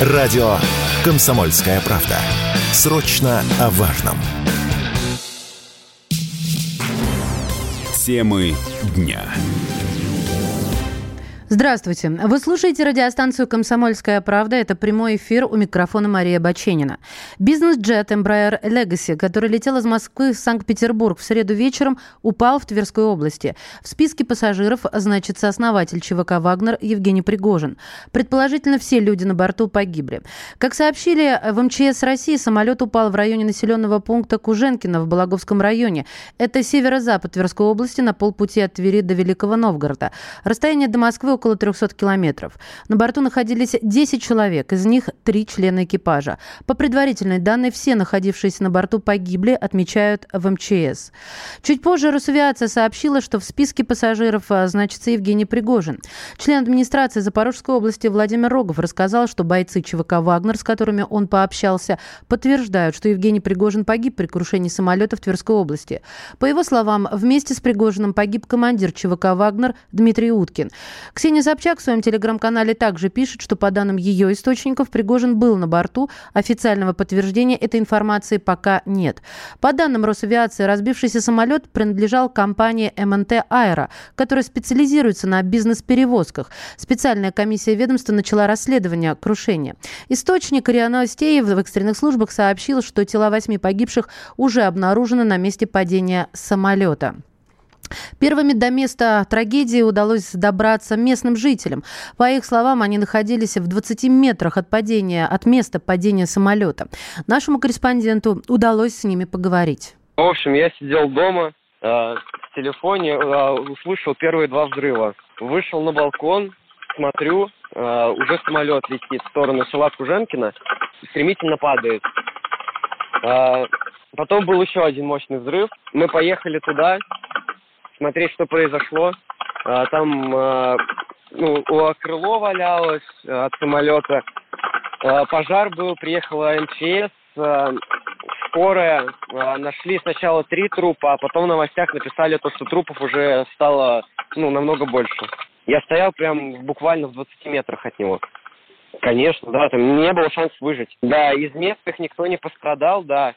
Радио «Комсомольская правда». Срочно о важном. Темы дня. Здравствуйте. Вы слушаете радиостанцию «Комсомольская правда». Это прямой эфир у микрофона Мария Баченина. Бизнес-джет Embraer Legacy, который летел из Москвы в Санкт-Петербург в среду вечером, упал в Тверской области. В списке пассажиров значится основатель ЧВК «Вагнер» Евгений Пригожин. Предположительно, все люди на борту погибли. Как сообщили в МЧС России, самолет упал в районе населенного пункта Куженкино в Балаговском районе. Это северо-запад Тверской области на полпути от Твери до Великого Новгорода. Расстояние до Москвы около около 300 километров. На борту находились 10 человек, из них 3 члена экипажа. По предварительной данной, все находившиеся на борту погибли, отмечают в МЧС. Чуть позже Росавиация сообщила, что в списке пассажиров а, значится Евгений Пригожин. Член администрации Запорожской области Владимир Рогов рассказал, что бойцы ЧВК «Вагнер», с которыми он пообщался, подтверждают, что Евгений Пригожин погиб при крушении самолета в Тверской области. По его словам, вместе с Пригожиным погиб командир ЧВК «Вагнер» Дмитрий Уткин. Ксения Ксения Собчак в своем телеграм-канале также пишет, что по данным ее источников Пригожин был на борту. Официального подтверждения этой информации пока нет. По данным Росавиации, разбившийся самолет принадлежал компании МНТ «Аэро», которая специализируется на бизнес-перевозках. Специальная комиссия ведомства начала расследование крушения. Источник РИА Новостей в экстренных службах сообщил, что тела восьми погибших уже обнаружены на месте падения самолета. Первыми до места трагедии удалось добраться местным жителям. По их словам, они находились в 20 метрах от падения, от места падения самолета. Нашему корреспонденту удалось с ними поговорить. В общем, я сидел дома, э, в телефоне э, услышал первые два взрыва. Вышел на балкон, смотрю, э, уже самолет летит в сторону села Куженкина, стремительно падает. Потом был еще один мощный взрыв. Мы поехали туда, смотреть, что произошло. А, там а, ну, у крыло валялось а, от самолета. Пожар был, приехала МЧС, скорая. Нашли сначала три трупа, а потом в новостях написали то, что трупов уже стало ну, намного больше. Я стоял прям буквально в 20 метрах от него. Конечно, да, там не было шансов выжить. Да, из местных никто не пострадал, да.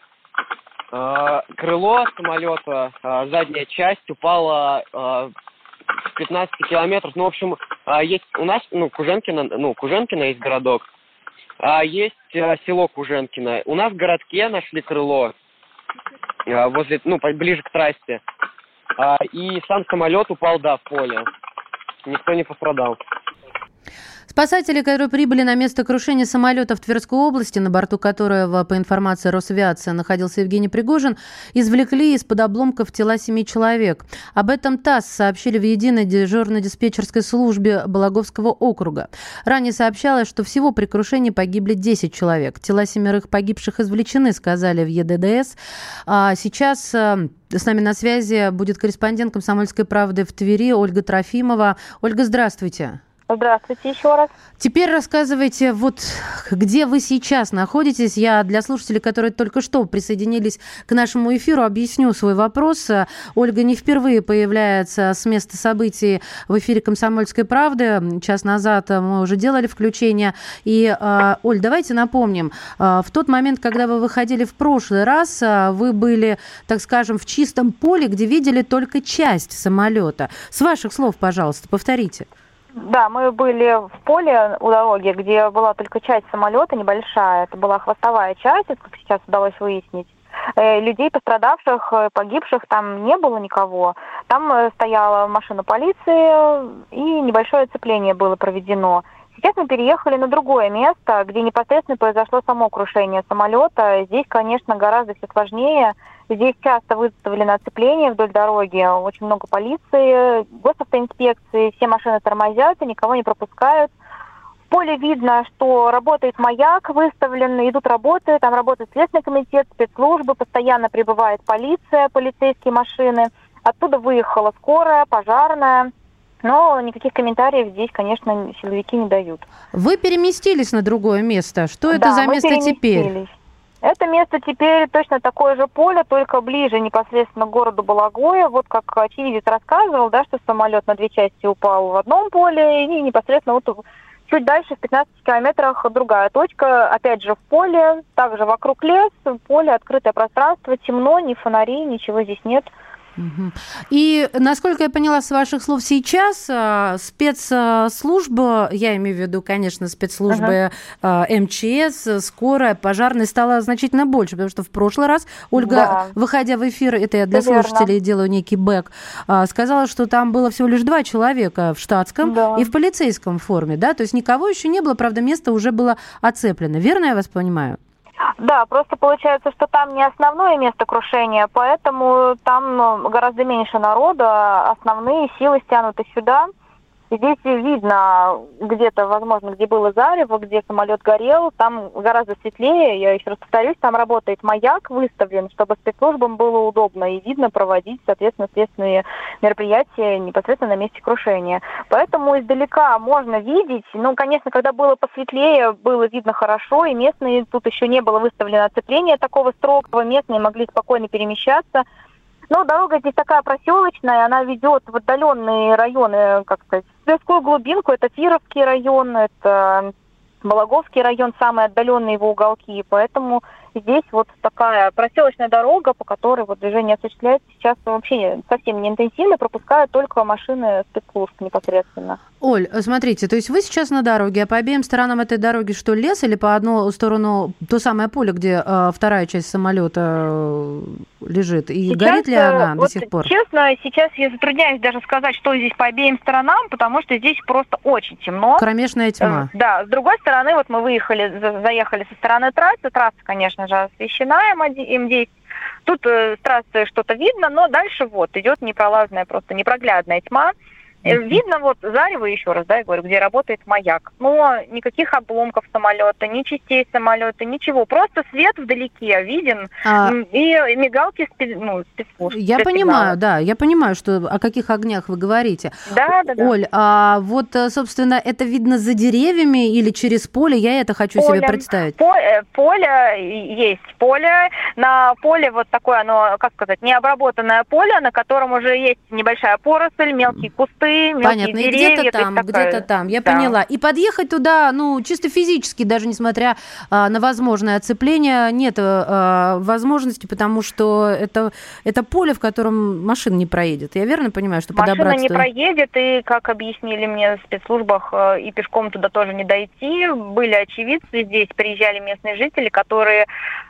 А, крыло самолета, а, задняя часть упала а, в 15 километров. Ну, в общем, есть у нас, ну, Куженкино, ну, Куженкино есть городок, а есть село Куженкино. У нас в городке нашли крыло возле, ну, ближе к трассе. И сам самолет упал, да, в поле. Никто не пострадал. Спасатели, которые прибыли на место крушения самолета в Тверской области, на борту которого, по информации Росавиации, находился Евгений Пригожин, извлекли из-под обломков тела семи человек. Об этом ТАСС сообщили в единой дежурно-диспетчерской службе Балаговского округа. Ранее сообщалось, что всего при крушении погибли 10 человек. Тела семерых погибших извлечены, сказали в ЕДДС. А сейчас э, с нами на связи будет корреспондент «Комсомольской правды» в Твери Ольга Трофимова. Ольга, здравствуйте. Здравствуйте еще раз. Теперь рассказывайте, вот где вы сейчас находитесь. Я для слушателей, которые только что присоединились к нашему эфиру, объясню свой вопрос. Ольга не впервые появляется с места событий в эфире «Комсомольской правды». Час назад мы уже делали включение. И, а, Оль, давайте напомним. А, в тот момент, когда вы выходили в прошлый раз, а, вы были, так скажем, в чистом поле, где видели только часть самолета. С ваших слов, пожалуйста, повторите. Да, мы были в поле у дороги, где была только часть самолета небольшая. Это была хвостовая часть, как сейчас удалось выяснить. Э, людей, пострадавших, э, погибших там не было никого. Там э, стояла машина полиции и небольшое оцепление было проведено. Сейчас мы переехали на другое место, где непосредственно произошло само крушение самолета. Здесь, конечно, гораздо все сложнее. Здесь часто выставлено оцепление вдоль дороги, очень много полиции, госавтоинспекции, все машины тормозят и никого не пропускают. В поле видно, что работает маяк выставлен, идут работы, там работает Следственный комитет, спецслужбы, постоянно прибывает полиция, полицейские машины. Оттуда выехала скорая, пожарная. Но никаких комментариев здесь, конечно, силовики не дают. Вы переместились на другое место. Что это да, за место теперь? Это место теперь точно такое же поле, только ближе непосредственно к городу Балагоя. Вот как очевидец рассказывал, да, что самолет на две части упал в одном поле, и непосредственно вот Чуть дальше, в 15 километрах, другая точка, опять же в поле, также вокруг лес, поле, открытое пространство, темно, ни фонарей, ничего здесь нет. И, насколько я поняла с ваших слов сейчас, а, спецслужба, я имею в виду, конечно, спецслужбы uh-huh. МЧС, скорая, пожарная, стала значительно больше, потому что в прошлый раз Ольга, да. выходя в эфир, это я для Все слушателей верно. делаю некий бэк, а, сказала, что там было всего лишь два человека в штатском да. и в полицейском форме, да, то есть никого еще не было, правда, место уже было оцеплено. Верно я вас понимаю? Да, просто получается, что там не основное место крушения, поэтому там ну, гораздо меньше народа, основные силы стянуты сюда. Здесь видно где-то, возможно, где было зарево, где самолет горел, там гораздо светлее, я еще раз повторюсь, там работает маяк выставлен, чтобы спецслужбам было удобно и видно проводить, соответственно, следственные мероприятия непосредственно на месте крушения. Поэтому издалека можно видеть, ну, конечно, когда было посветлее, было видно хорошо, и местные, тут еще не было выставлено оцепление такого строгого, местные могли спокойно перемещаться, но дорога здесь такая проселочная, она ведет в отдаленные районы, как сказать, Тверскую глубинку. Это Фировский район, это Балаговский район, самые отдаленные его уголки. Поэтому здесь вот такая проселочная дорога, по которой вот движение осуществляется сейчас вообще совсем не интенсивно, пропускают только машины спецслужб непосредственно. Оль, смотрите, то есть вы сейчас на дороге, а по обеим сторонам этой дороги что, лес или по одну сторону то самое поле, где э, вторая часть самолета э, лежит? И сейчас, горит ли э, она вот до сих пор? Честно, сейчас я затрудняюсь даже сказать, что здесь по обеим сторонам, потому что здесь просто очень темно. Кромешная тьма. Э, да, с другой стороны, вот мы выехали, заехали со стороны трассы, трасса, конечно же, освещена М10, Тут э, с трассы что-то видно, но дальше вот идет непролазная, просто непроглядная тьма. Видно вот зарево, еще раз, да, я говорю, где работает маяк. Но никаких обломков самолета, ни частей самолета, ничего. Просто свет вдалеке виден а... и мигалки спи... ну, спецслужб. Я понимаю, да, я понимаю, что о каких огнях вы говорите. Да, да, да. Оль, а вот, э, собственно, это видно за деревьями или через поле? Я это хочу поле. себе представить. По э, поле есть поле. На поле вот такое оно, как сказать, необработанное поле, на котором уже есть небольшая поросль, мелкие кусты, кусты, Понятно, и где-то там, где-то там, я да. поняла. И подъехать туда, ну, чисто физически, даже несмотря а, на возможное оцепление, нет а, возможности, потому что это, это поле, в котором машина не проедет. Я верно понимаю, что машина подобраться... Машина не проедет, и, как объяснили мне в спецслужбах, э, и пешком туда тоже не дойти. Были очевидцы здесь, приезжали местные жители, которые...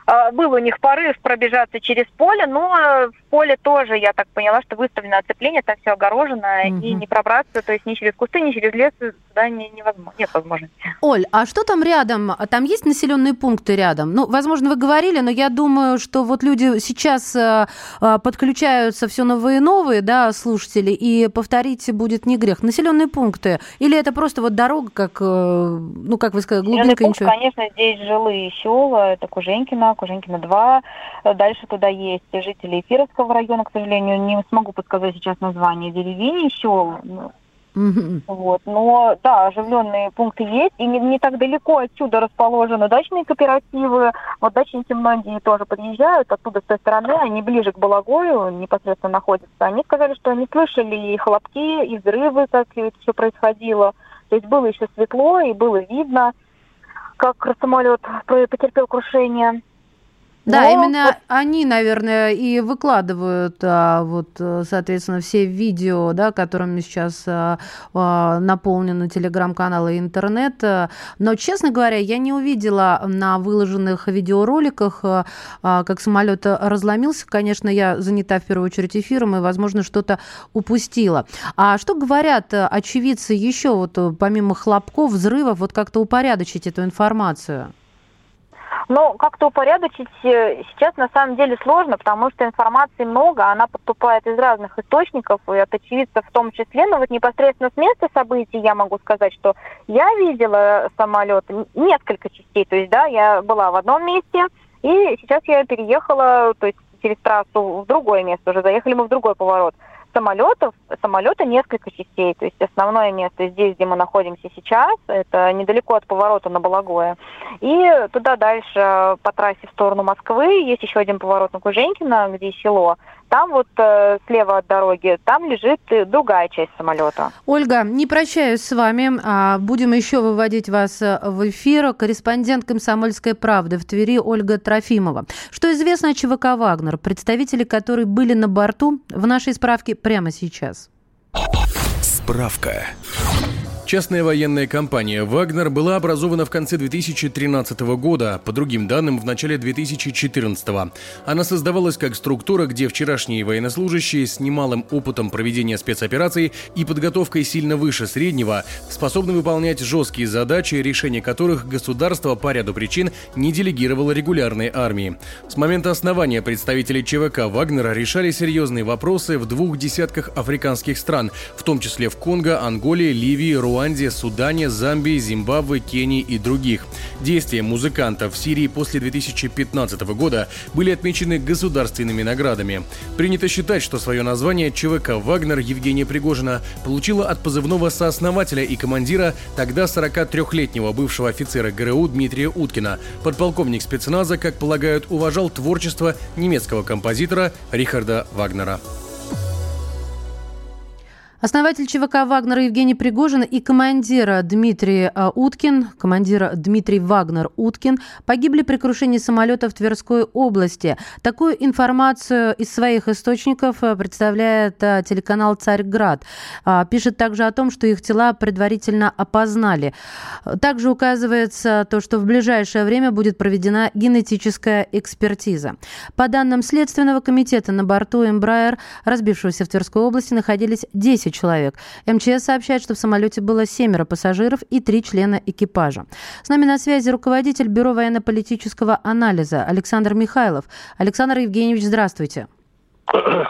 Э, был у них порыв пробежаться через поле, но в поле тоже, я так поняла, что выставлено оцепление, там все огорожено, угу. и не пробраться, то есть ни через кусты, ни через лес туда не, невозможно, нет возможности. Оль, а что там рядом? Там есть населенные пункты рядом? Ну, возможно, вы говорили, но я думаю, что вот люди сейчас э, э, подключаются все новые и новые, да, слушатели, и повторить будет не грех. Населенные пункты? Или это просто вот дорога, как, э, ну, как вы сказали, глубинка пункт, ничего? конечно, здесь жилые села, это Куженькина, Куженькина 2. Дальше туда есть жители Эфировского района, к сожалению, не смогу подсказать сейчас название деревень, сел, Mm-hmm. Вот. Но да, оживленные пункты есть, и не, не так далеко отсюда расположены дачные кооперативы. Вот дачники многие тоже подъезжают оттуда с той стороны, они ближе к Балагою непосредственно находятся. Они сказали, что они слышали и хлопки, и взрывы, как это все происходило. То есть было еще светло, и было видно, как самолет потерпел крушение. Да, Но... именно они, наверное, и выкладывают, а, вот, э, соответственно, все видео, да, которыми сейчас а, а, наполнены телеграм-каналы и интернет. Но, честно говоря, я не увидела на выложенных видеороликах, а, как самолет разломился. Конечно, я занята в первую очередь эфиром и, возможно, что-то упустила. А что говорят очевидцы еще, вот, помимо хлопков, взрывов, вот как-то упорядочить эту информацию? Но как-то упорядочить э, сейчас на самом деле сложно, потому что информации много, она поступает из разных источников и от очевидцев в том числе. Но вот непосредственно с места событий я могу сказать, что я видела самолет несколько частей. То есть, да, я была в одном месте, и сейчас я переехала, то есть через трассу в другое место, уже заехали мы в другой поворот самолетов, самолета несколько частей. То есть основное место здесь, где мы находимся сейчас, это недалеко от поворота на Балагое. И туда дальше по трассе в сторону Москвы есть еще один поворот на Куженькино, где село. Там вот э, слева от дороги, там лежит другая часть самолета. Ольга, не прощаюсь с вами, а будем еще выводить вас в эфир. Корреспондент «Комсомольской правды» в Твери Ольга Трофимова. Что известно о ЧВК «Вагнер», представители которой были на борту, в нашей справке прямо сейчас. Справка. Частная военная компания «Вагнер» была образована в конце 2013 года, по другим данным, в начале 2014. Она создавалась как структура, где вчерашние военнослужащие с немалым опытом проведения спецопераций и подготовкой сильно выше среднего способны выполнять жесткие задачи, решение которых государство по ряду причин не делегировало регулярной армии. С момента основания представители ЧВК «Вагнера» решали серьезные вопросы в двух десятках африканских стран, в том числе в Конго, Анголе, Ливии, Руанде, Руанде, Судане, Замбии, Зимбабве, Кении и других. Действия музыкантов в Сирии после 2015 года были отмечены государственными наградами. Принято считать, что свое название ЧВК «Вагнер» Евгения Пригожина получила от позывного сооснователя и командира тогда 43-летнего бывшего офицера ГРУ Дмитрия Уткина. Подполковник спецназа, как полагают, уважал творчество немецкого композитора Рихарда Вагнера. Основатель ЧВК «Вагнера» Евгений Пригожин и командира Дмитрий а, Уткин, командира Дмитрий Вагнер Уткин, погибли при крушении самолета в Тверской области. Такую информацию из своих источников э, представляет э, телеканал «Царьград». А, пишет также о том, что их тела предварительно опознали. Также указывается то, что в ближайшее время будет проведена генетическая экспертиза. По данным Следственного комитета, на борту «Эмбрайер», разбившегося в Тверской области, находились 10 200 человек. МЧС сообщает, что в самолете было семеро пассажиров и три члена экипажа. С нами на связи руководитель Бюро военно-политического анализа Александр Михайлов. Александр Евгеньевич, здравствуйте.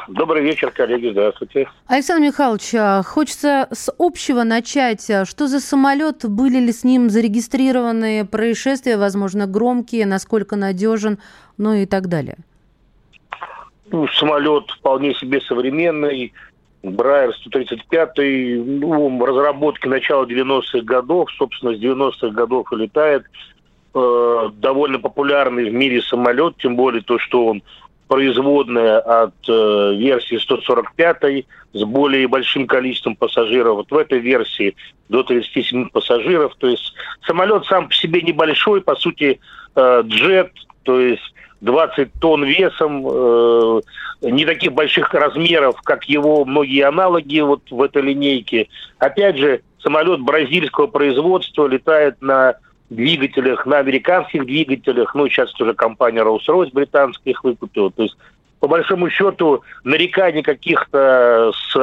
Добрый вечер, коллеги, здравствуйте. Александр Михайлович, а, хочется с общего начать. Что за самолет? Были ли с ним зарегистрированы происшествия, возможно, громкие, насколько надежен, ну и так далее? Ну, самолет вполне себе современный, Брайер 135 ну, разработки начала 90-х годов, собственно, с 90-х годов и летает. Э, довольно популярный в мире самолет, тем более то, что он производная от э, версии 145 с более большим количеством пассажиров. Вот в этой версии до 37 пассажиров. То есть самолет сам по себе небольшой, по сути, э, джет, то есть 20 тонн весом, э, не таких больших размеров, как его многие аналоги вот в этой линейке. Опять же, самолет бразильского производства летает на двигателях, на американских двигателях. Ну, сейчас уже компания Rolls-Royce британская их выкупила. То есть по большому счету нареканий каких-то с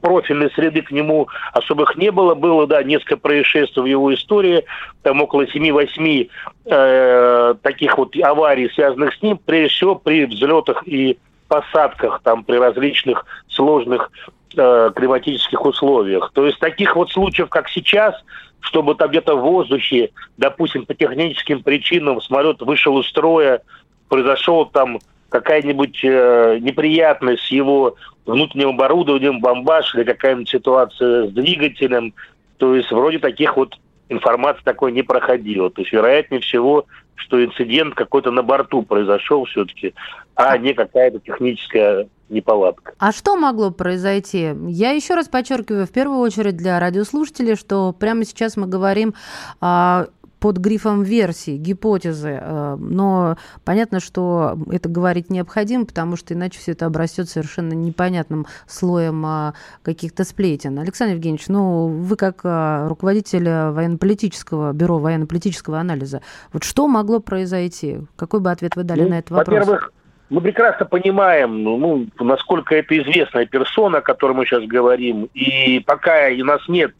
профильной среды к нему особых не было. Было, да, несколько происшествий в его истории, там около 7-8 э, таких вот аварий, связанных с ним, прежде всего при взлетах и посадках, там при различных сложных э, климатических условиях. То есть таких вот случаев, как сейчас, чтобы там где-то в воздухе, допустим, по техническим причинам самолет вышел из строя, произошел там какая-нибудь э, неприятность с его внутренним оборудованием, бомбаж или какая-нибудь ситуация с двигателем. То есть вроде таких вот информации такой не проходило. То есть вероятнее всего, что инцидент какой-то на борту произошел все-таки, а не какая-то техническая неполадка. А что могло произойти? Я еще раз подчеркиваю, в первую очередь для радиослушателей, что прямо сейчас мы говорим о под грифом версии, гипотезы. Э, но понятно, что это говорить необходимо, потому что иначе все это обрастет совершенно непонятным слоем а, каких-то сплетен. Александр Евгеньевич, ну вы как а, руководитель военно-политического бюро военно-политического анализа, вот что могло произойти? Какой бы ответ вы дали ну, на этот вопрос? Во-первых, мы прекрасно понимаем, ну, насколько это известная персона, о которой мы сейчас говорим, и пока у нас нет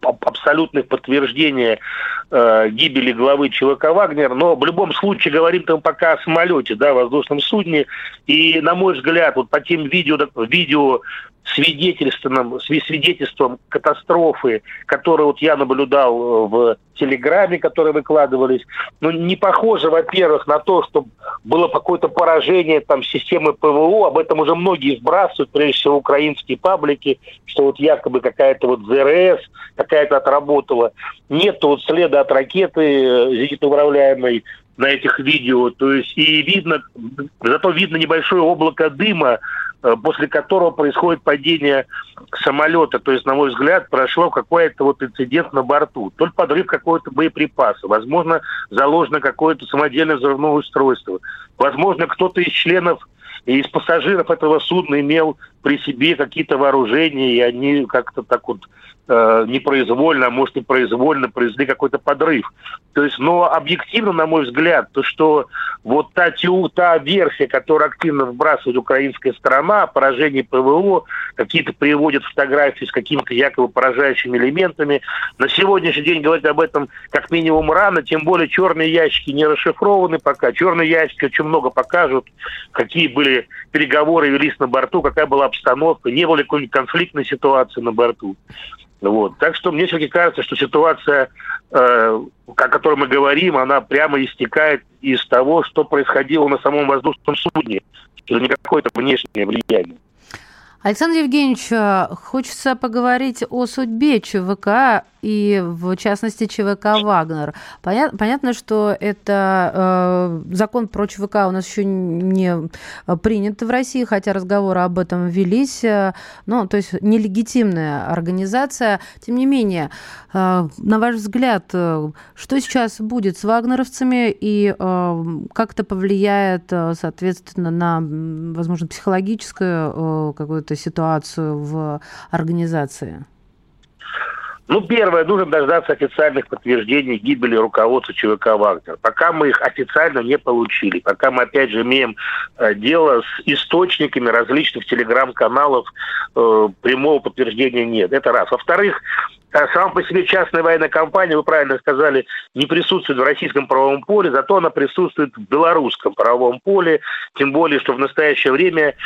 абсолютных подтверждения э, гибели главы ЧВК «Вагнер», но в любом случае говорим там пока о самолете, да, воздушном судне, и, на мой взгляд, вот по тем видео, видео свидетельством, свидетельством катастрофы, которые вот я наблюдал э, в Телеграме, которые выкладывались, ну, не похоже, во-первых, на то, что было какое-то поражение там системы ПВО, об этом уже многие сбрасывают, прежде всего украинские паблики, что вот якобы какая-то вот ЗРС какая-то отработала. Нет вот следа от ракеты э, зенитно-управляемой, на этих видео. То есть и видно, зато видно небольшое облако дыма, э, после которого происходит падение самолета. То есть, на мой взгляд, прошло какой-то вот инцидент на борту. То ли подрыв какого-то боеприпаса, возможно, заложено какое-то самодельное взрывное устройство. Возможно, кто-то из членов и из пассажиров этого судна имел при себе какие-то вооружения, и они как-то так вот э, непроизвольно, а может и произвольно произвели какой-то подрыв. То есть, но объективно, на мой взгляд, то, что вот та, та версия, которую активно вбрасывает украинская сторона о поражении ПВО, какие-то приводят фотографии с какими-то якобы поражающими элементами, на сегодняшний день говорить об этом как минимум рано, тем более черные ящики не расшифрованы пока. Черные ящики очень много покажут, какие были переговоры велись на борту, какая была обстановка, не было какой-нибудь конфликтной ситуации на борту. Вот. Так что мне все-таки кажется, что ситуация, э, о которой мы говорим, она прямо истекает из того, что происходило на самом воздушном судне. Это не какое-то внешнее влияние. Александр Евгеньевич, э, хочется поговорить о судьбе ЧВК и, в частности, ЧВК «Вагнер». Понятно, что это э, закон про ЧВК у нас еще не принят в России, хотя разговоры об этом велись. Ну, то есть нелегитимная организация. Тем не менее, э, на ваш взгляд, э, что сейчас будет с вагнеровцами и э, как это повлияет, э, соответственно, на, возможно, психологическую э, какую-то ситуацию в организации? Ну, первое, нужно дождаться официальных подтверждений гибели руководства ЧВК «Вагнер». Пока мы их официально не получили, пока мы, опять же, имеем э, дело с источниками различных телеграм-каналов, э, прямого подтверждения нет. Это раз. Во-вторых, э, сама по себе частная военная компания, вы правильно сказали, не присутствует в российском правовом поле, зато она присутствует в белорусском правовом поле, тем более, что в настоящее время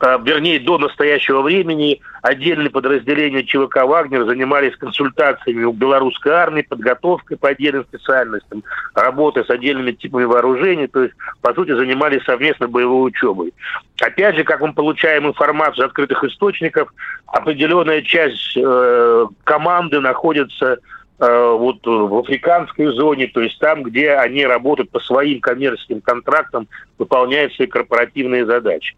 вернее, до настоящего времени отдельные подразделения ЧВК «Вагнер» занимались консультациями у белорусской армии, подготовкой по отдельным специальностям, работой с отдельными типами вооружений, то есть, по сути, занимались совместно боевой учебой. Опять же, как мы получаем информацию из открытых источников, определенная часть э, команды находится э, вот в африканской зоне, то есть там, где они работают по своим коммерческим контрактам, выполняют свои корпоративные задачи.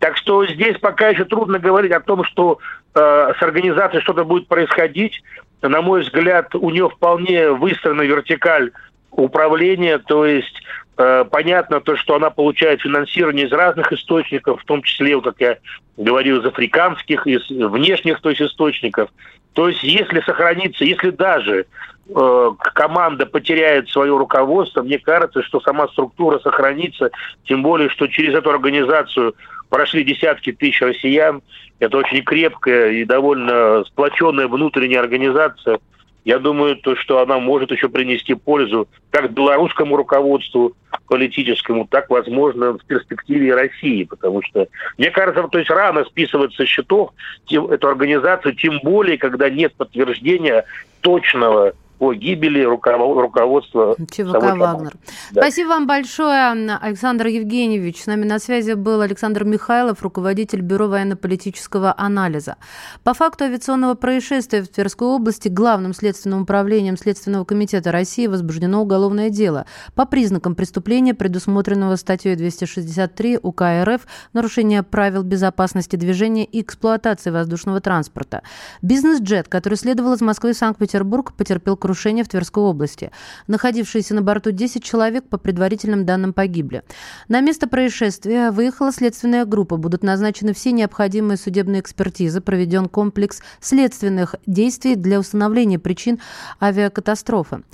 Так что здесь пока еще трудно говорить о том, что э, с организацией что-то будет происходить. На мой взгляд, у нее вполне выстроена вертикаль управления, то есть э, понятно то, что она получает финансирование из разных источников, в том числе, как я говорил, из африканских, из внешних то есть, источников. То есть если сохранится, если даже э, команда потеряет свое руководство, мне кажется, что сама структура сохранится, тем более, что через эту организацию прошли десятки тысяч россиян. Это очень крепкая и довольно сплоченная внутренняя организация. Я думаю, то, что она может еще принести пользу как белорусскому руководству политическому, так, возможно, в перспективе России. Потому что, мне кажется, то есть рано списывать со счетов эту организацию, тем более, когда нет подтверждения точного о гибели руководства ЧВК «Вагнер». Да. Спасибо вам большое, Александр Евгеньевич. С нами на связи был Александр Михайлов, руководитель Бюро военно-политического анализа. По факту авиационного происшествия в Тверской области Главным следственным управлением Следственного комитета России возбуждено уголовное дело по признакам преступления, предусмотренного статьей 263 УК РФ «Нарушение правил безопасности движения и эксплуатации воздушного транспорта». Бизнес-джет, который следовал из Москвы в Санкт-Петербург, потерпел крушение крушения в Тверской области. Находившиеся на борту 10 человек, по предварительным данным, погибли. На место происшествия выехала следственная группа. Будут назначены все необходимые судебные экспертизы. Проведен комплекс следственных действий для установления причин авиакатастрофы.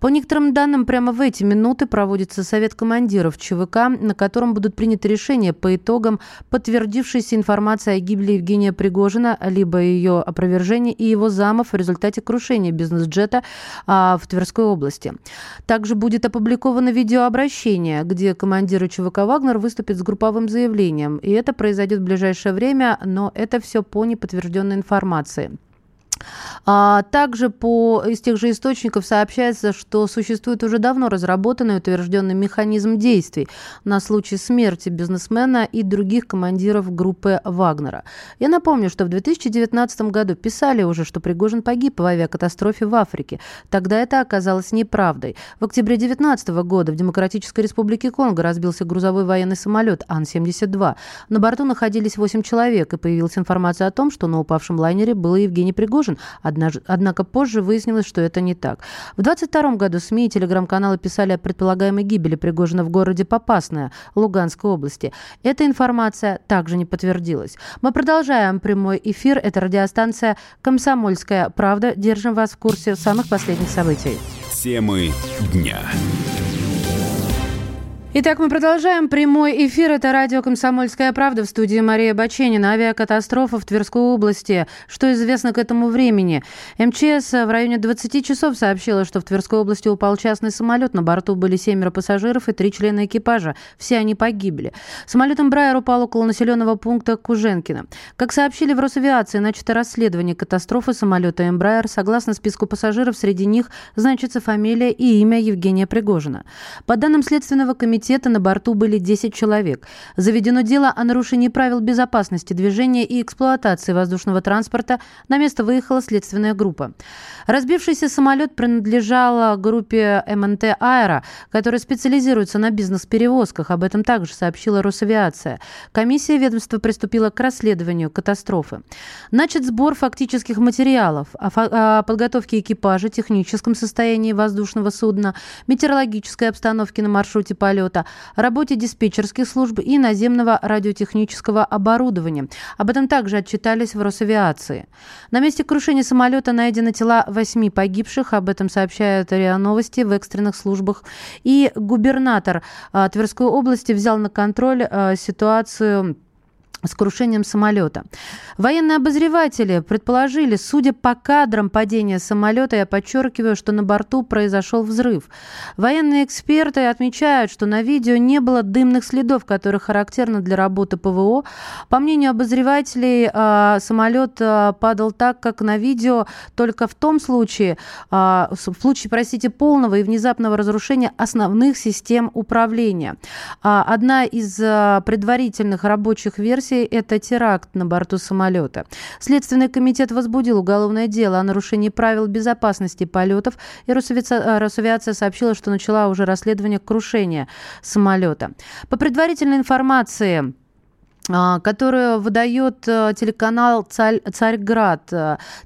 По некоторым данным, прямо в эти минуты проводится совет командиров ЧВК, на котором будут приняты решения по итогам подтвердившейся информации о гибели Евгения Пригожина, либо ее опровержения и его замов в результате крушения бизнес-джета а, в Тверской области. Также будет опубликовано видеообращение, где командиры ЧВК «Вагнер» выступят с групповым заявлением. И это произойдет в ближайшее время, но это все по неподтвержденной информации. А также по, из тех же источников сообщается, что существует уже давно разработанный утвержденный механизм действий на случай смерти бизнесмена и других командиров группы Вагнера. Я напомню, что в 2019 году писали уже, что Пригожин погиб в авиакатастрофе в Африке. Тогда это оказалось неправдой. В октябре 2019 года в Демократической Республике Конго разбился грузовой военный самолет Ан-72. На борту находились 8 человек, и появилась информация о том, что на упавшем лайнере был Евгений Пригожин, Однако позже выяснилось, что это не так. В 22 году СМИ и телеграм-каналы писали о предполагаемой гибели Пригожина в городе Попасная, Луганской области. Эта информация также не подтвердилась. Мы продолжаем прямой эфир. Это радиостанция «Комсомольская правда». Держим вас в курсе самых последних событий. Темы дня. Итак, мы продолжаем прямой эфир. Это радио «Комсомольская правда» в студии Мария Баченина. Авиакатастрофа в Тверской области. Что известно к этому времени? МЧС в районе 20 часов сообщила, что в Тверской области упал частный самолет. На борту были семеро пассажиров и три члена экипажа. Все они погибли. Самолет «Эмбрайер» упал около населенного пункта Куженкина. Как сообщили в Росавиации, начато расследование катастрофы самолета «Эмбрайер». Согласно списку пассажиров, среди них значится фамилия и имя Евгения Пригожина. По данным Следственного комитета, комитета на борту были 10 человек. Заведено дело о нарушении правил безопасности движения и эксплуатации воздушного транспорта. На место выехала следственная группа. Разбившийся самолет принадлежал группе МНТ «Аэро», которая специализируется на бизнес-перевозках. Об этом также сообщила Росавиация. Комиссия ведомства приступила к расследованию катастрофы. Начат сбор фактических материалов о подготовке экипажа, техническом состоянии воздушного судна, метеорологической обстановке на маршруте полета, самолета, работе диспетчерских служб и наземного радиотехнического оборудования. Об этом также отчитались в Росавиации. На месте крушения самолета найдены тела восьми погибших. Об этом сообщают РИА Новости в экстренных службах. И губернатор а, Тверской области взял на контроль а, ситуацию с крушением самолета. Военные обозреватели предположили, судя по кадрам падения самолета, я подчеркиваю, что на борту произошел взрыв. Военные эксперты отмечают, что на видео не было дымных следов, которые характерны для работы ПВО. По мнению обозревателей, а, самолет а, падал так, как на видео, только в том случае, а, в случае, простите, полного и внезапного разрушения основных систем управления. Одна из предварительных рабочих версий версией это теракт на борту самолета. Следственный комитет возбудил уголовное дело о нарушении правил безопасности полетов, и Росавиация, Росавиация сообщила, что начала уже расследование крушения самолета. По предварительной информации, которую выдает э, телеканал Царь, «Царьград».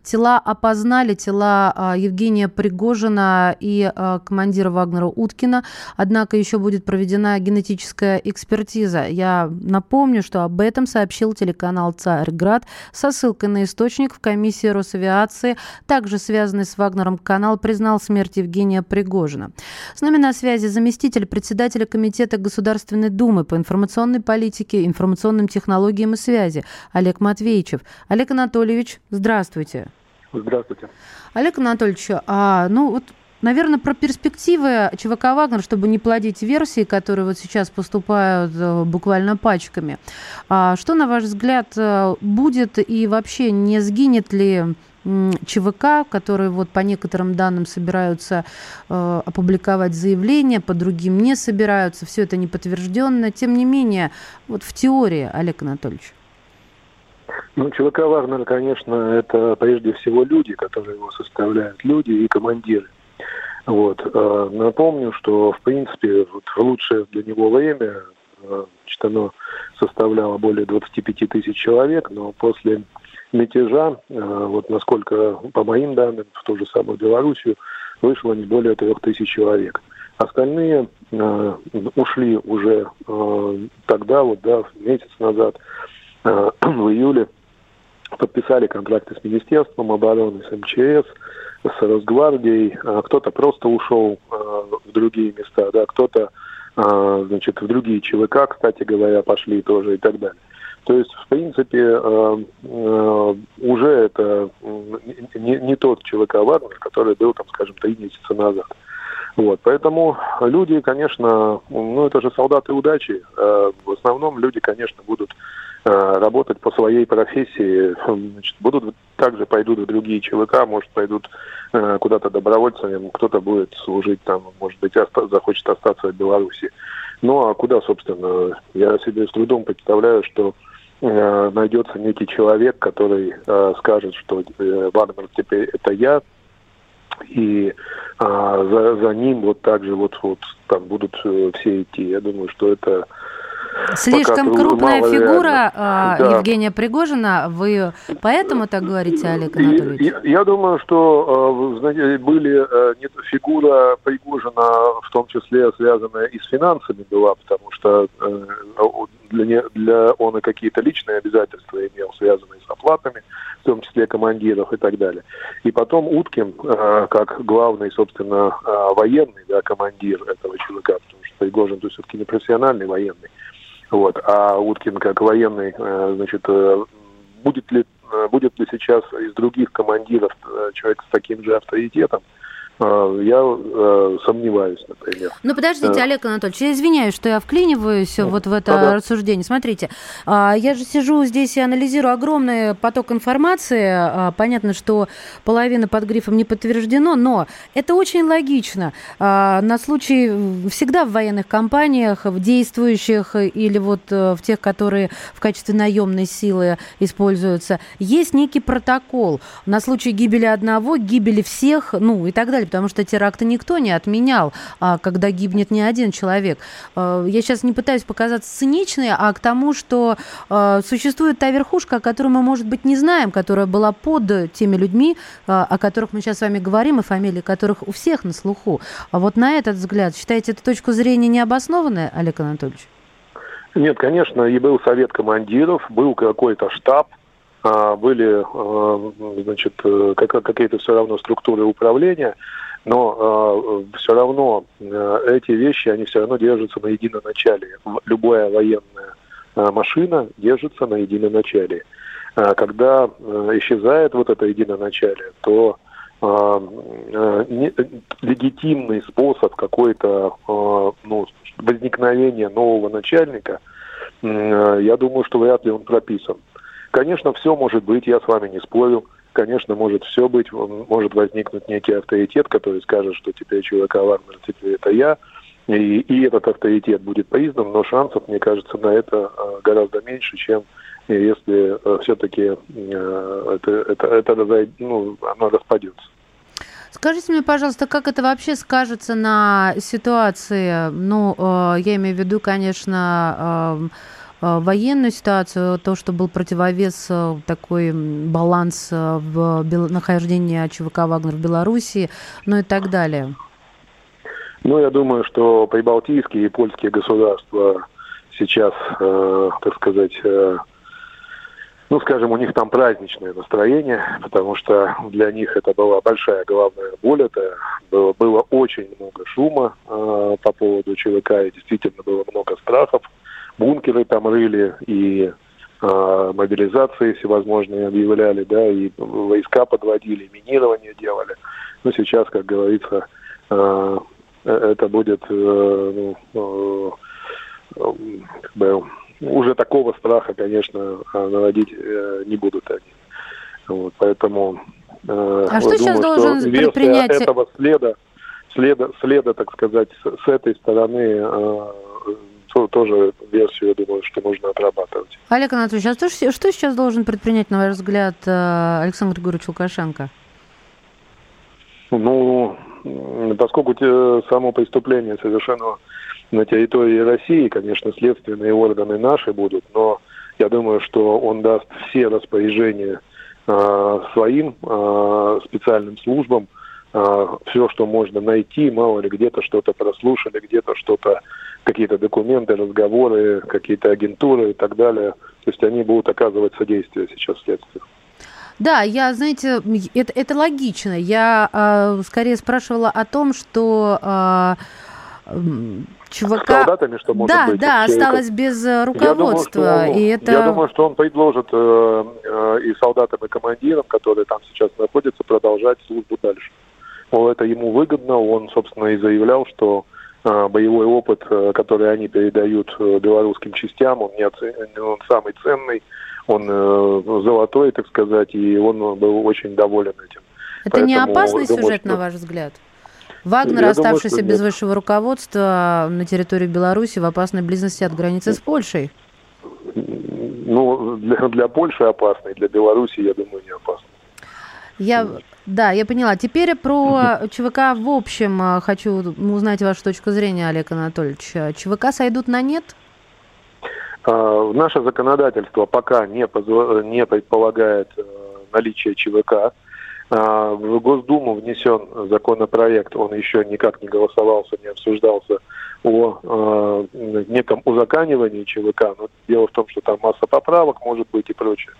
Тела опознали, тела а, Евгения Пригожина и а, командира Вагнера Уткина, однако еще будет проведена генетическая экспертиза. Я напомню, что об этом сообщил телеканал «Царьград» со ссылкой на источник в комиссии Росавиации. Также связанный с Вагнером канал признал смерть Евгения Пригожина. С нами на связи заместитель председателя Комитета Государственной Думы по информационной политике, информационным информационным технологиям и связи Олег Матвеевичев. Олег Анатольевич, здравствуйте. Здравствуйте. Олег Анатольевич, а, ну вот Наверное, про перспективы ЧВК «Вагнер», чтобы не плодить версии, которые вот сейчас поступают э, буквально пачками. А что, на ваш взгляд, э, будет и вообще не сгинет ли ЧВК, которые вот по некоторым данным собираются э, опубликовать заявление, по другим не собираются, все это не подтвержденно. Тем не менее, вот в теории, Олег Анатольевич. Ну, ЧВК Вагнер, конечно, это прежде всего люди, которые его составляют, люди и командиры. Вот. Э, напомню, что, в принципе, вот в лучшее для него время э, значит, оно составляло более 25 тысяч человек, но после мятежа, э, вот насколько, по моим данным, в ту же самую Белоруссию вышло не более трех тысяч человек. Остальные э, ушли уже э, тогда, вот, да, месяц назад, в июле, подписали контракты с Министерством обороны, с МЧС, с Росгвардией. Кто-то просто ушел в другие места, да, кто-то, значит, в другие ЧВК, кстати говоря, пошли тоже и так далее. То есть, в принципе, э, э, уже это не, тот ЧВК Вагнер, который был, там, скажем, три месяца назад. Вот, поэтому люди, конечно, ну это же солдаты удачи. Э, в основном люди, конечно, будут работать по своей профессии, значит, будут также пойдут в другие ЧВК, может, пойдут куда-то добровольцами, кто-то будет служить там, может быть, оста- захочет остаться в Беларуси. Ну, а куда, собственно, я себе с трудом представляю, что найдется некий человек, который э, скажет, что э, Вагнер теперь это я, и а, за, за ним вот так же вот, вот там будут э, все идти. Я думаю, что это Слишком Пока крупная фигура а, да. Евгения Пригожина. Вы поэтому так говорите, Олег Анатольевич? Я, я думаю, что э, знаете, были э, нет, фигура Пригожина, в том числе связанная и с финансами была, потому что э, для, не, для он и какие-то личные обязательства имел, связанные с оплатами, в том числе командиров и так далее. И потом Уткин, как главный, собственно, военный да, командир этого ЧВК, потому что Пригожин то все-таки не профессиональный военный, вот. А Уткин как военный, э, значит, э, будет ли, э, будет ли сейчас из других командиров человек с таким же авторитетом, я э, сомневаюсь, например. Ну, подождите, Олег Анатольевич, я извиняюсь, что я вклиниваюсь ну, вот в это да, рассуждение. Смотрите, а, я же сижу здесь и анализирую огромный поток информации. А, понятно, что половина под грифом не подтверждено, но это очень логично. На случай всегда в военных компаниях, в действующих или вот э, в тех, которые в качестве наемной силы используются, есть некий протокол. На случай гибели одного, гибели всех, ну и так далее потому что теракты никто не отменял, а когда гибнет не один человек. Э, я сейчас не пытаюсь показаться циничной, а к тому, что э, существует та верхушка, о которой мы, может быть, не знаем, которая была под теми людьми, э, о которых мы сейчас с вами говорим, и фамилии которых у всех на слуху. А вот на этот взгляд, считаете эту точку зрения необоснованной, Олег Анатольевич? Нет, конечно, и был совет командиров, был какой-то штаб, были, а, значит, э, какие-то все равно структуры управления, но а, все равно эти вещи, они все равно держатся на едином начале. Любая военная машина держится на едином начале. Когда исчезает вот это единоначалие, то легитимный способ какой-то ну, возникновения нового начальника, я думаю, что вряд ли он прописан. Конечно, все может быть, я с вами не спорю. Конечно, может все быть, может возникнуть некий авторитет, который скажет, что теперь человек Вагнер, теперь это я, и, и этот авторитет будет признан, но шансов, мне кажется, на это а, гораздо меньше, чем если а, все-таки а, это, это, это ну, оно распадется. Скажите мне, пожалуйста, как это вообще скажется на ситуации? Ну, я имею в виду, конечно, Э, военную ситуацию, то, что был противовес, э, такой баланс э, в нахождении ЧВК «Вагнер» в Беларуси, ну и так далее? Ну, я думаю, что прибалтийские и польские государства сейчас, э, так сказать, э, ну, скажем, у них там праздничное настроение, потому что для них это была большая головная боль, это было, было очень много шума э, по поводу ЧВК, и действительно было много страхов бункеры там рыли и э, мобилизации всевозможные объявляли, да, и войска подводили, минирование делали. Но сейчас, как говорится, э, это будет э, ну, э, как бы, уже такого страха, конечно, наводить э, не будут они. Вот, поэтому э, а что сейчас должен предпринять этого следа, следа, следа, так сказать, с, с этой стороны э, тоже версию, я думаю, что нужно отрабатывать. Олег Анатольевич, а что, что сейчас должен предпринять, на ваш взгляд, э, Александр Григорьевич Лукашенко? Ну, поскольку само преступление совершено на территории России, конечно, следственные органы наши будут, но я думаю, что он даст все распоряжения э, своим э, специальным службам, э, все, что можно найти, мало ли где-то что-то прослушали, где-то что-то какие-то документы, разговоры, какие-то агентуры и так далее. То есть они будут оказывать содействие сейчас следствию. Да, я, знаете, это, это логично. Я э, скорее спрашивала о том, что э, чувака... С солдатами, что может да, быть. Да, осталось без руководства. Я думаю, что, и это... я думаю, что он предложит э, э, и солдатам, и командирам, которые там сейчас находятся, продолжать службу дальше. Мол, это ему выгодно. Он, собственно, и заявлял, что боевой опыт, который они передают белорусским частям, он, не оцен... он самый ценный, он золотой, так сказать, и он был очень доволен этим. Это Поэтому, не опасный думаю, сюжет, что... на ваш взгляд? Вагнер, Я оставшийся думаю, без высшего руководства на территории Беларуси в опасной близости от границы с Польшей? Ну, для, для Польши опасный, для Беларуси, я думаю, не опасный. Я, да, я поняла. Теперь про ЧВК в общем а, хочу узнать вашу точку зрения, Олег Анатольевич. ЧВК сойдут на нет? А, наше законодательство пока не, не предполагает э, наличие ЧВК. А, в Госдуму внесен законопроект, он еще никак не голосовался, не обсуждался о э, неком узаканивании ЧВК, но дело в том, что там масса поправок может быть и прочее.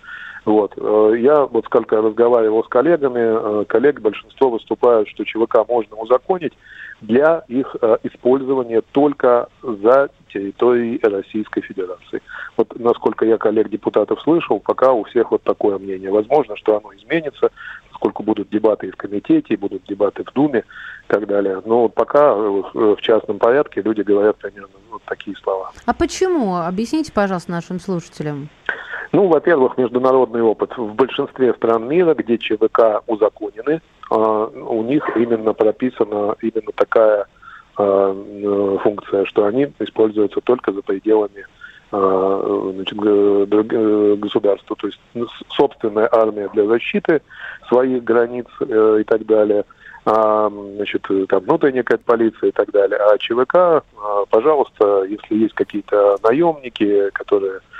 Вот. Э, я вот сколько разговаривал с коллегами, э, коллег большинство выступают, что ЧВК можно узаконить для их э, использования только за территорией Российской Федерации. Вот насколько я коллег-депутатов слышал, пока у всех вот такое мнение. Возможно, что оно изменится, поскольку будут дебаты и в комитете, будут дебаты в Думе и так далее. Но пока в частном порядке люди говорят примерно вот такие слова. А почему? Объясните, пожалуйста, нашим слушателям. Ну, во-первых, международный опыт. В большинстве стран мира, где ЧВК узаконены, а, у них именно прописана именно такая а, функция, что они используются только за пределами а, значит, государства. То есть собственная армия для защиты своих границ э, и так далее – значит, там внутренняя какая-то полиция и так далее. А ЧВК, пожалуйста, если есть какие-то наемники, которые Э,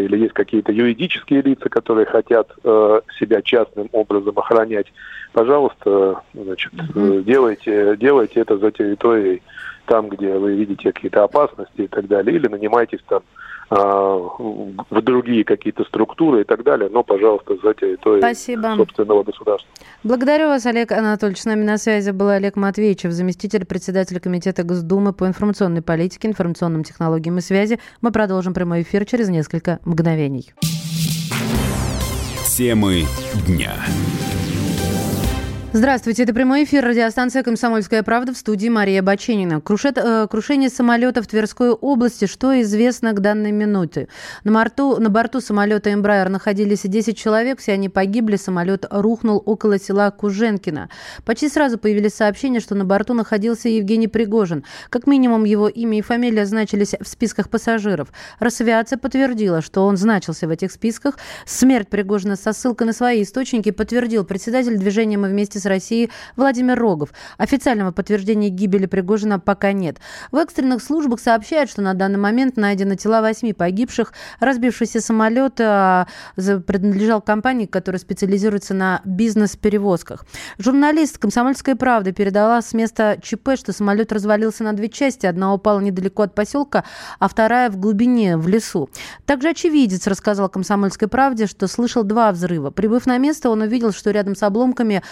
или есть какие-то юридические лица, которые хотят э, себя частным образом охранять, пожалуйста, значит, угу. делайте, делайте это за территорией там, где вы видите какие-то опасности и так далее, или нанимайтесь там в другие какие-то структуры и так далее, но, пожалуйста, за территорией Спасибо. собственного государства. Благодарю вас, Олег Анатольевич. С нами на связи был Олег Матвеевичев, заместитель председателя Комитета Госдумы по информационной политике, информационным технологиям и связи. Мы продолжим прямой эфир через несколько мгновений. Темы дня. Здравствуйте, это прямой эфир радиостанция «Комсомольская правда» в студии Мария Баченина. Крушет, э, крушение самолета в Тверской области. Что известно к данной минуте? На, борту, на борту самолета «Эмбрайер» находились 10 человек, все они погибли. Самолет рухнул около села Куженкино. Почти сразу появились сообщения, что на борту находился Евгений Пригожин. Как минимум его имя и фамилия значились в списках пассажиров. Росавиация подтвердила, что он значился в этих списках. Смерть Пригожина со ссылкой на свои источники подтвердил председатель движения «Мы вместе с Россией Владимир Рогов. Официального подтверждения гибели Пригожина пока нет. В экстренных службах сообщают, что на данный момент найдены тела восьми погибших. Разбившийся самолет а, принадлежал компании, которая специализируется на бизнес-перевозках. Журналист «Комсомольской правды» передала с места ЧП, что самолет развалился на две части. Одна упала недалеко от поселка, а вторая в глубине, в лесу. Также очевидец рассказал «Комсомольской правде», что слышал два взрыва. Прибыв на место, он увидел, что рядом с обломками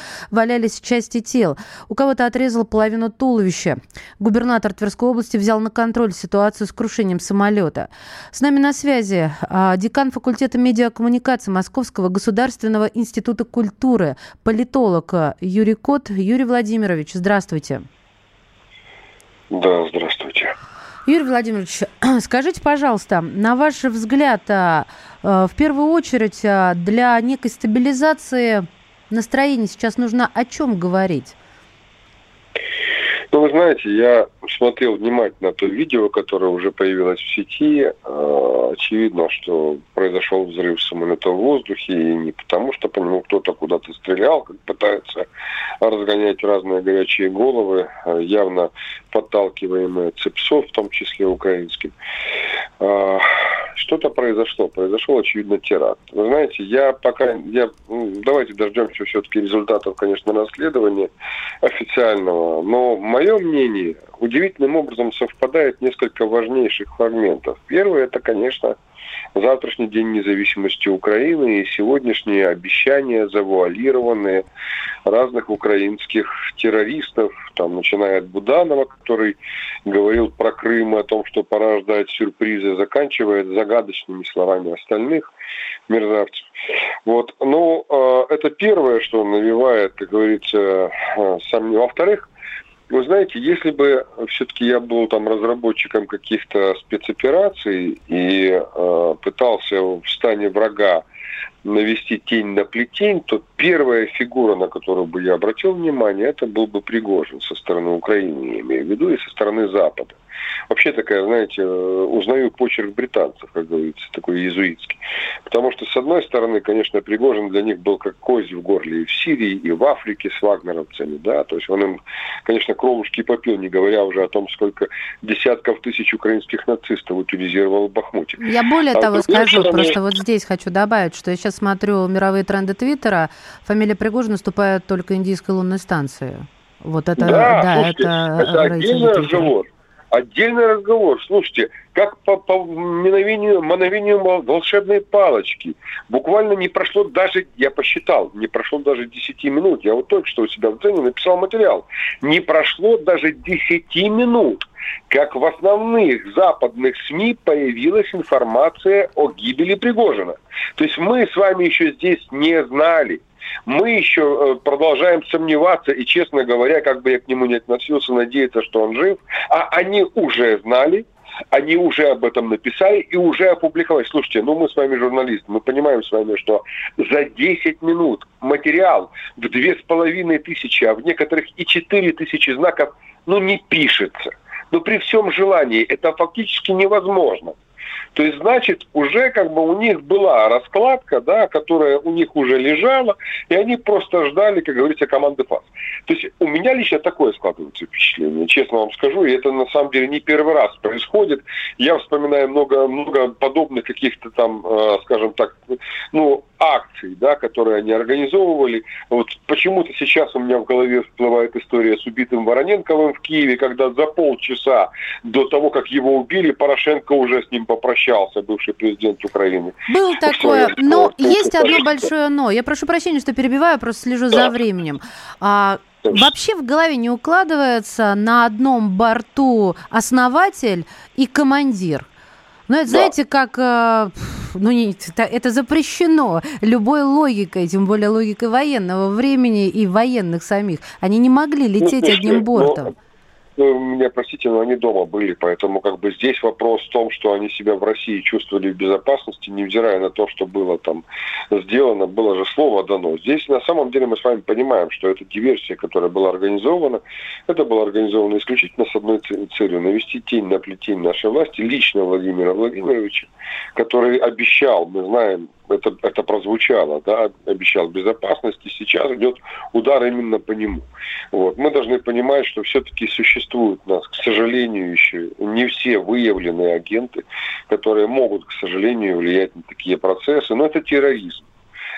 валялись части тел. У кого-то отрезал половину туловища. Губернатор Тверской области взял на контроль ситуацию с крушением самолета. С нами на связи а, декан факультета медиакоммуникации Московского государственного института культуры, политолог Юрий Кот. Юрий Владимирович, здравствуйте. Да, здравствуйте. Юрий Владимирович, скажите, пожалуйста, на ваш взгляд, а, а, в первую очередь для некой стабилизации настроение сейчас нужно о чем говорить? Ну, вы знаете, я смотрел внимательно то видео, которое уже появилось в сети. А, очевидно, что произошел взрыв самолета в воздухе, и не потому, что по нему кто-то куда-то стрелял, как пытаются разгонять разные горячие головы, а, явно подталкиваемые ЦЕПСО, в том числе украинским. А, что-то произошло, произошел, очевидно, теракт. Вы знаете, я пока, я, ну, давайте дождемся все-таки результатов, конечно, расследования официального, но мое мнение удивительным образом совпадает несколько важнейших фрагментов. Первое, это, конечно, завтрашний день независимости Украины и сегодняшние обещания, завуалированные разных украинских террористов, там, начиная от Буданова, который говорил про Крым, о том, что пора ждать сюрпризы, заканчивая загадочными словами остальных мерзавцев. Вот. Ну, э, это первое, что навевает, как говорится, э, сомнения. Во-вторых, вы знаете, если бы все-таки я был там разработчиком каких-то спецопераций и э, пытался в стане врага навести тень на плетень, то первая фигура, на которую бы я обратил внимание, это был бы Пригожин со стороны Украины, я имею в виду, и со стороны Запада. Вообще такая, знаете, э, узнаю почерк британцев, как говорится, такой иезуитский. Потому что, с одной стороны, конечно, Пригожин для них был как кость в горле и в Сирии, и в Африке с вагнеровцами, да, то есть он им, конечно, кровушки попил, не говоря уже о том, сколько десятков тысяч украинских нацистов утилизировал в Бахмуте. Я более а того скажу, стороны... просто вот здесь хочу добавить, что я сейчас смотрю мировые тренды Твиттера, фамилия Пригожина наступает только индийской лунной станции. Вот это, да, да слушайте, это, это отдельный разговор. Отдельный разговор. Слушайте, как по, по мановению, мановению волшебной палочки. Буквально не прошло даже, я посчитал, не прошло даже 10 минут. Я вот только что у себя в цене написал материал. Не прошло даже 10 минут, как в основных западных СМИ появилась информация о гибели Пригожина. То есть мы с вами еще здесь не знали мы еще э, продолжаем сомневаться и, честно говоря, как бы я к нему не относился, надеяться, что он жив. А они уже знали, они уже об этом написали и уже опубликовали. Слушайте, ну мы с вами журналисты, мы понимаем с вами, что за 10 минут материал в две с половиной тысячи, а в некоторых и четыре тысячи знаков, ну не пишется. Но при всем желании это фактически невозможно. То есть, значит, уже как бы у них была раскладка, да, которая у них уже лежала, и они просто ждали, как говорится, команды фаз. То есть у меня лично такое складывается впечатление, честно вам скажу, и это на самом деле не первый раз происходит. Я вспоминаю много, много подобных каких-то там, э, скажем так, ну, акций, да, которые они организовывали. Вот почему-то сейчас у меня в голове всплывает история с убитым Вороненковым в Киеве, когда за полчаса до того, как его убили, Порошенко уже с ним попрощался, бывший президент Украины. Был такое, но есть одно большое но. Я прошу прощения, что перебиваю, просто слежу да. за временем. А, Вообще в голове не укладывается на одном борту основатель и командир. Ну, это, да. знаете, как... Э, ну, не, это, это запрещено любой логикой, тем более логикой военного времени и военных самих. Они не могли ну, лететь ну, одним бортом. Но ну, меня простите, но они дома были, поэтому как бы здесь вопрос в том, что они себя в России чувствовали в безопасности, невзирая на то, что было там сделано, было же слово дано. Здесь на самом деле мы с вами понимаем, что эта диверсия, которая была организована, это было организовано исключительно с одной целью – навести тень на плетень нашей власти, лично Владимира Владимировича, который обещал, мы знаем, это, это прозвучало, да, обещал безопасности, сейчас идет удар именно по нему. Вот. Мы должны понимать, что все-таки существуют у нас, к сожалению, еще не все выявленные агенты, которые могут, к сожалению, влиять на такие процессы, но это терроризм.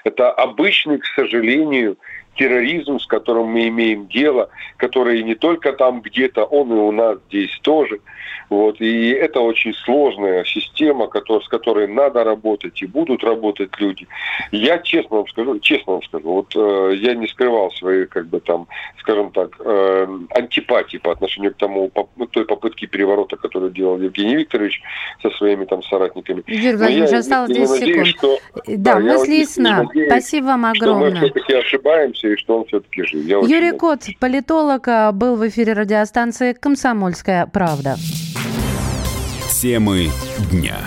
Это обычный, к сожалению, терроризм, с которым мы имеем дело, который не только там где-то, он и у нас здесь тоже. Вот. И это очень сложная система, с которой надо работать и будут работать люди. Я честно вам скажу, честно вам скажу, вот э, я не скрывал свои, как бы там, скажем так, э, антипатии по отношению к тому, по, ну, той попытке переворота, которую делал Евгений Викторович со своими там соратниками. Юрий Владимирович, осталось 10 секунд. Что, да, да, мысли ясна. Спасибо вам огромное. Что мы все-таки ошибаемся и что он все-таки жив. Я Юрий Кот, политолог, а, был в эфире радиостанции «Комсомольская правда». Темы дня.